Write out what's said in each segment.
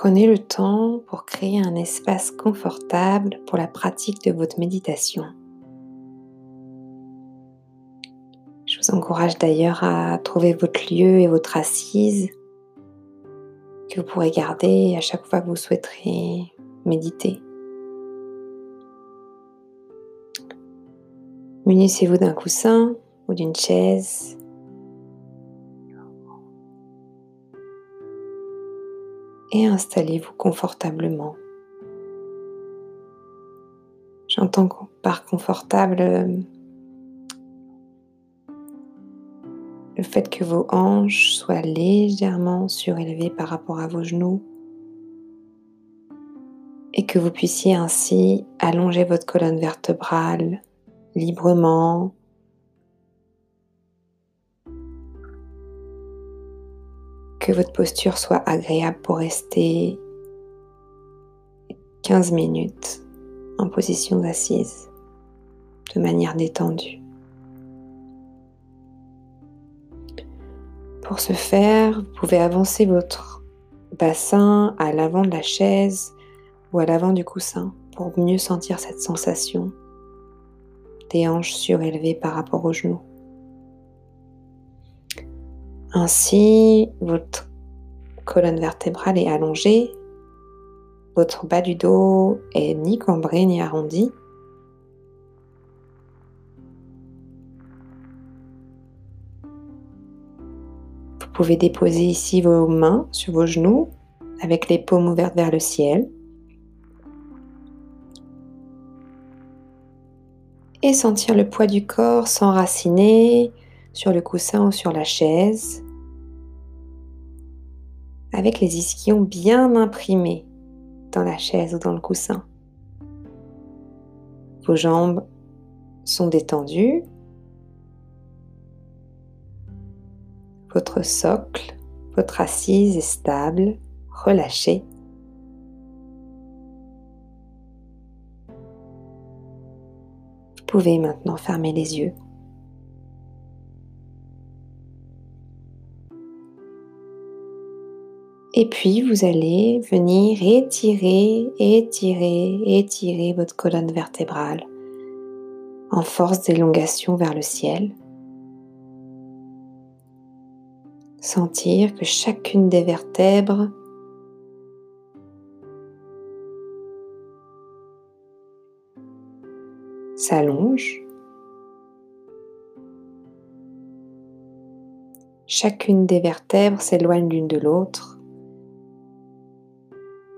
Prenez le temps pour créer un espace confortable pour la pratique de votre méditation. Je vous encourage d'ailleurs à trouver votre lieu et votre assise que vous pourrez garder à chaque fois que vous souhaiterez méditer. Munissez-vous d'un coussin ou d'une chaise et installez-vous confortablement. J'entends par confortable euh, le fait que vos hanches soient légèrement surélevées par rapport à vos genoux et que vous puissiez ainsi allonger votre colonne vertébrale librement votre posture soit agréable pour rester 15 minutes en position d'assise de manière détendue. Pour ce faire, vous pouvez avancer votre bassin à l'avant de la chaise ou à l'avant du coussin pour mieux sentir cette sensation des hanches surélevées par rapport aux genoux. Ainsi, votre colonne vertébrale est allongée, votre bas du dos est ni cambré ni arrondi. Vous pouvez déposer ici vos mains sur vos genoux avec les paumes ouvertes vers le ciel. Et sentir le poids du corps s'enraciner sur le coussin ou sur la chaise, avec les ischions bien imprimés dans la chaise ou dans le coussin. Vos jambes sont détendues. Votre socle, votre assise est stable, relâchée. Vous pouvez maintenant fermer les yeux. Et puis, vous allez venir étirer, étirer, étirer votre colonne vertébrale en force d'élongation vers le ciel. Sentir que chacune des vertèbres s'allonge. Chacune des vertèbres s'éloigne l'une de l'autre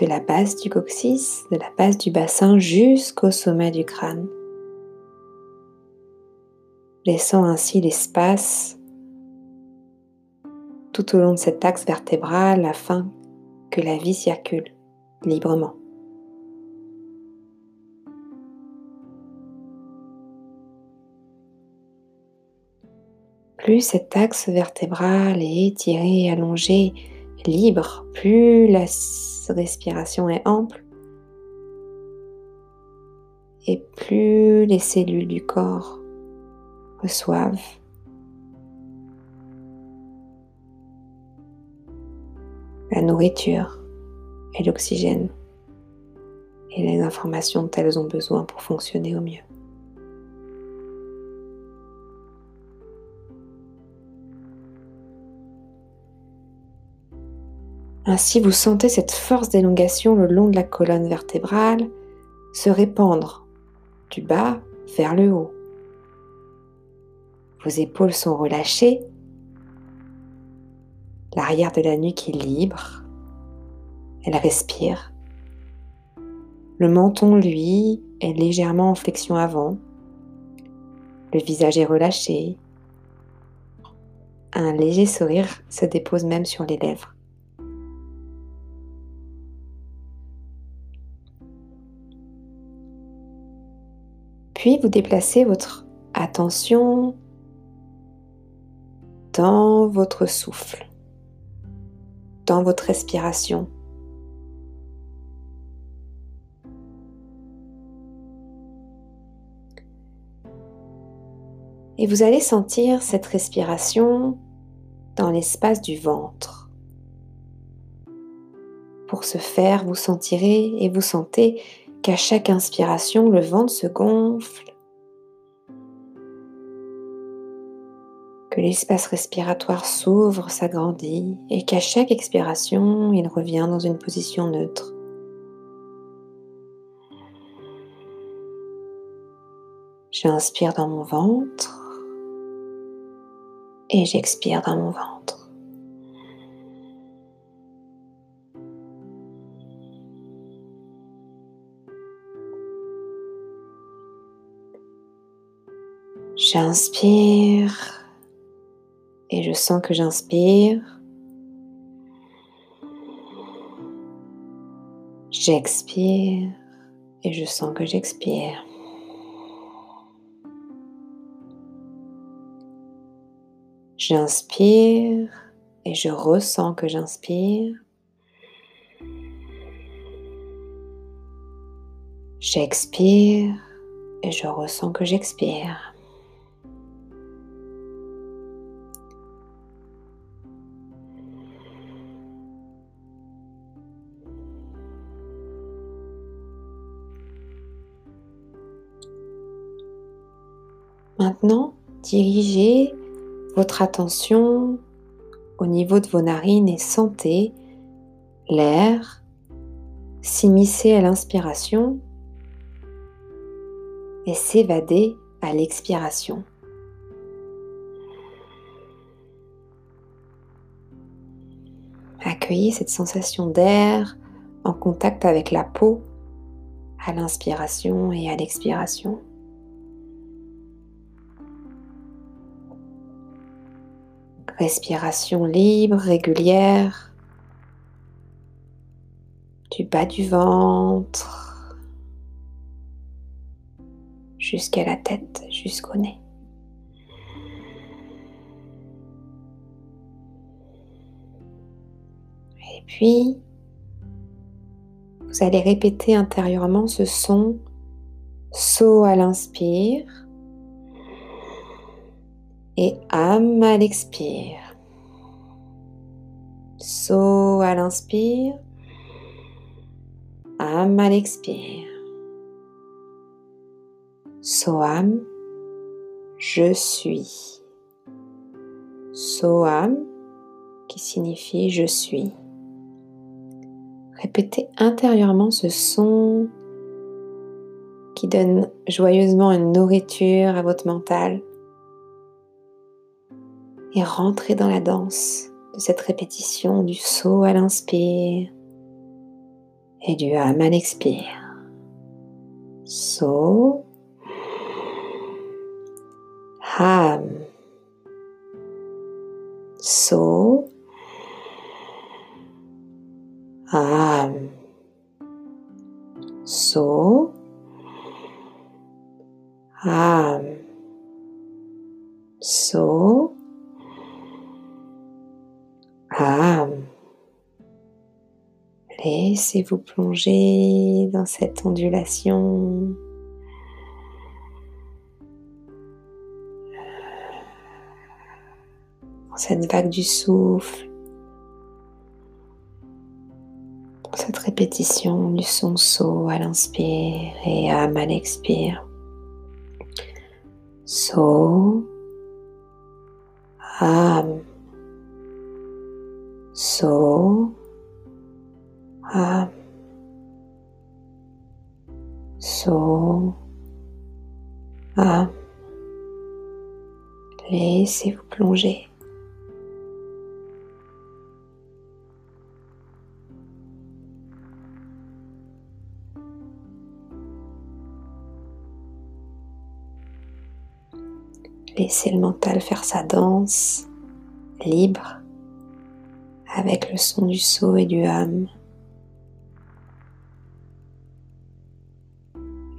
de la base du coccyx, de la base du bassin jusqu'au sommet du crâne, laissant ainsi l'espace tout au long de cet axe vertébral afin que la vie circule librement. Plus cet axe vertébral est étiré allongé, libre, plus la respiration est ample et plus les cellules du corps reçoivent la nourriture et l'oxygène et les informations dont elles ont besoin pour fonctionner au mieux. Ainsi, vous sentez cette force d'élongation le long de la colonne vertébrale se répandre du bas vers le haut. Vos épaules sont relâchées, l'arrière de la nuque est libre, elle respire. Le menton, lui, est légèrement en flexion avant, le visage est relâché, un léger sourire se dépose même sur les lèvres. Puis vous déplacez votre attention dans votre souffle, dans votre respiration. Et vous allez sentir cette respiration dans l'espace du ventre. Pour ce faire, vous sentirez et vous sentez qu'à chaque inspiration, le ventre se gonfle, que l'espace respiratoire s'ouvre, s'agrandit et qu'à chaque expiration, il revient dans une position neutre. J'inspire dans mon ventre et j'expire dans mon ventre. J'inspire et je sens que j'inspire. J'expire et je sens que j'expire. J'inspire et je ressens que j'inspire. J'expire et je ressens que j'expire. Maintenant, dirigez votre attention au niveau de vos narines et sentez l'air s'immiscer à l'inspiration et s'évader à l'expiration. Accueillez cette sensation d'air en contact avec la peau à l'inspiration et à l'expiration. Respiration libre, régulière, du bas du ventre. Jusqu'à la tête, jusqu'au nez. Et puis, vous allez répéter intérieurement ce son. Saut à l'inspire et âme à l'expire. Saut à l'inspire, âme à l'expire. Soam, je suis. Soam, qui signifie je suis. Répétez intérieurement ce son qui donne joyeusement une nourriture à votre mental et rentrez dans la danse de cette répétition du saut à l'inspire et du âme à l'expire. Saut, âme, saut, laissez-vous plonger dans cette ondulation. Dans cette vague du souffle. Dans cette répétition du son saut à l'inspire et à à l'expire. Saut. Âme so um, so um, laissez-vous plonger Laissez le mental faire sa danse libre avec le son du saut et du âme.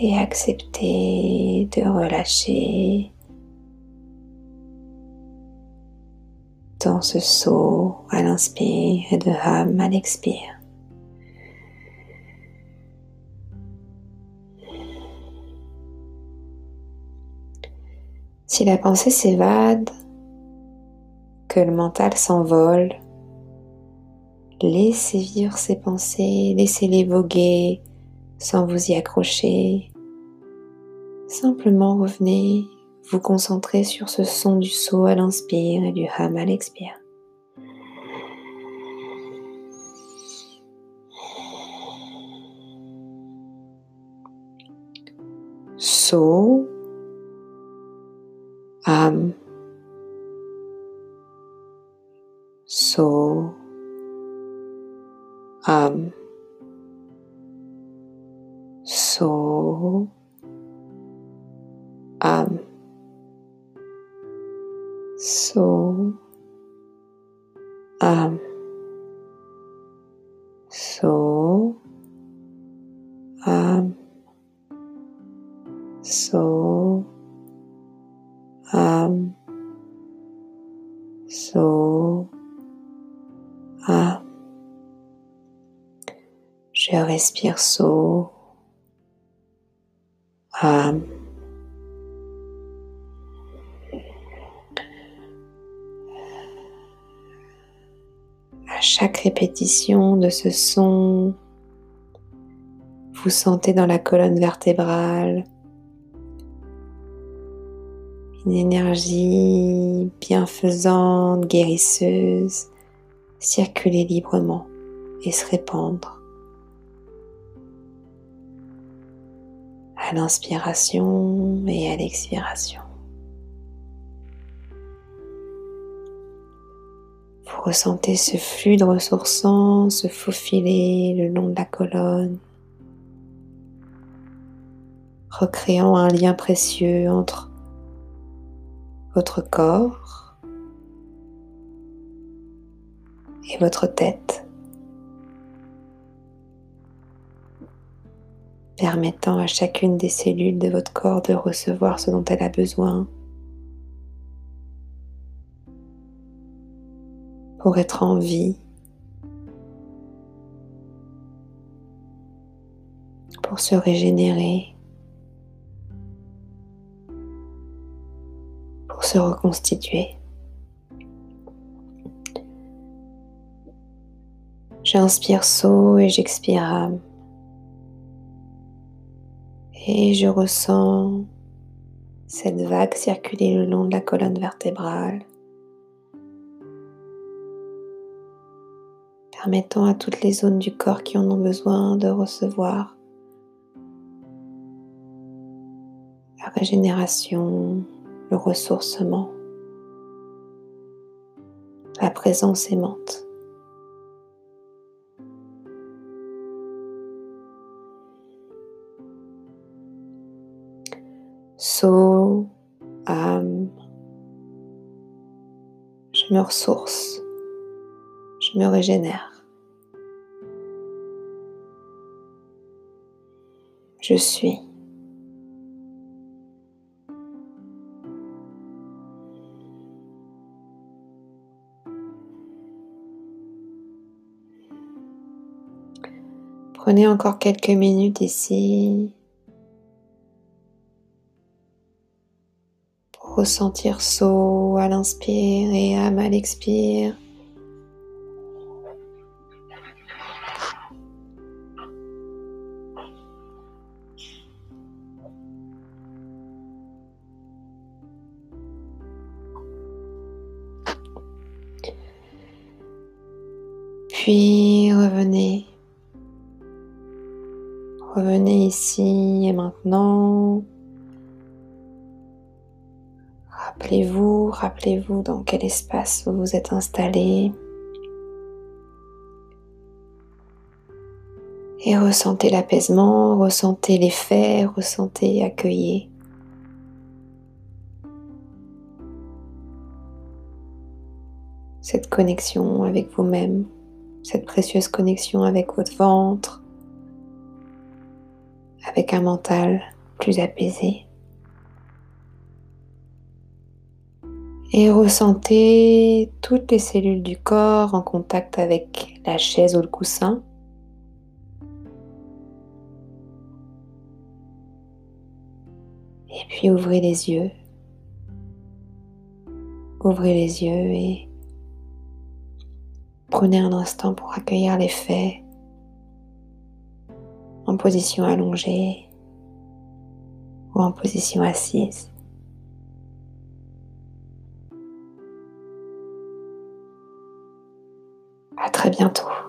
Et accepter de relâcher dans ce saut à l'inspire et de âme à l'expire. Si la pensée s'évade, que le mental s'envole, Laissez vivre ces pensées, laissez-les voguer sans vous y accrocher. Simplement revenez vous concentrer sur ce son du saut à l'inspire et du hum à l'expire. So, hum, so, hum, so, hum, so, hum, so, hum so um so ah je respire so um à chaque répétition de ce son vous sentez dans la colonne vertébrale une énergie bienfaisante, guérisseuse, circuler librement et se répandre. À l'inspiration et à l'expiration. Vous ressentez ce fluide ressourçant se faufiler le long de la colonne, recréant un lien précieux entre votre corps et votre tête, permettant à chacune des cellules de votre corps de recevoir ce dont elle a besoin pour être en vie, pour se régénérer. se reconstituer. J'inspire saut et j'expire âme. Et je ressens cette vague circuler le long de la colonne vertébrale, permettant à toutes les zones du corps qui en ont besoin de recevoir la régénération, le ressourcement, la présence aimante. Me ressource, je me régénère. Je suis. Prenez encore quelques minutes ici ressentir saut à l'inspire et âme à l'expire. Puis revenez Revenez ici et maintenant. Rappelez-vous, rappelez-vous dans quel espace vous vous êtes installé. Et ressentez l'apaisement, ressentez l'effet, ressentez, accueillez. Cette connexion avec vous-même, cette précieuse connexion avec votre ventre, avec un mental plus apaisé. Et ressentez toutes les cellules du corps en contact avec la chaise ou le coussin. Et puis ouvrez les yeux. Ouvrez les yeux et prenez un instant pour accueillir les faits en position allongée ou en position assise. À bientôt.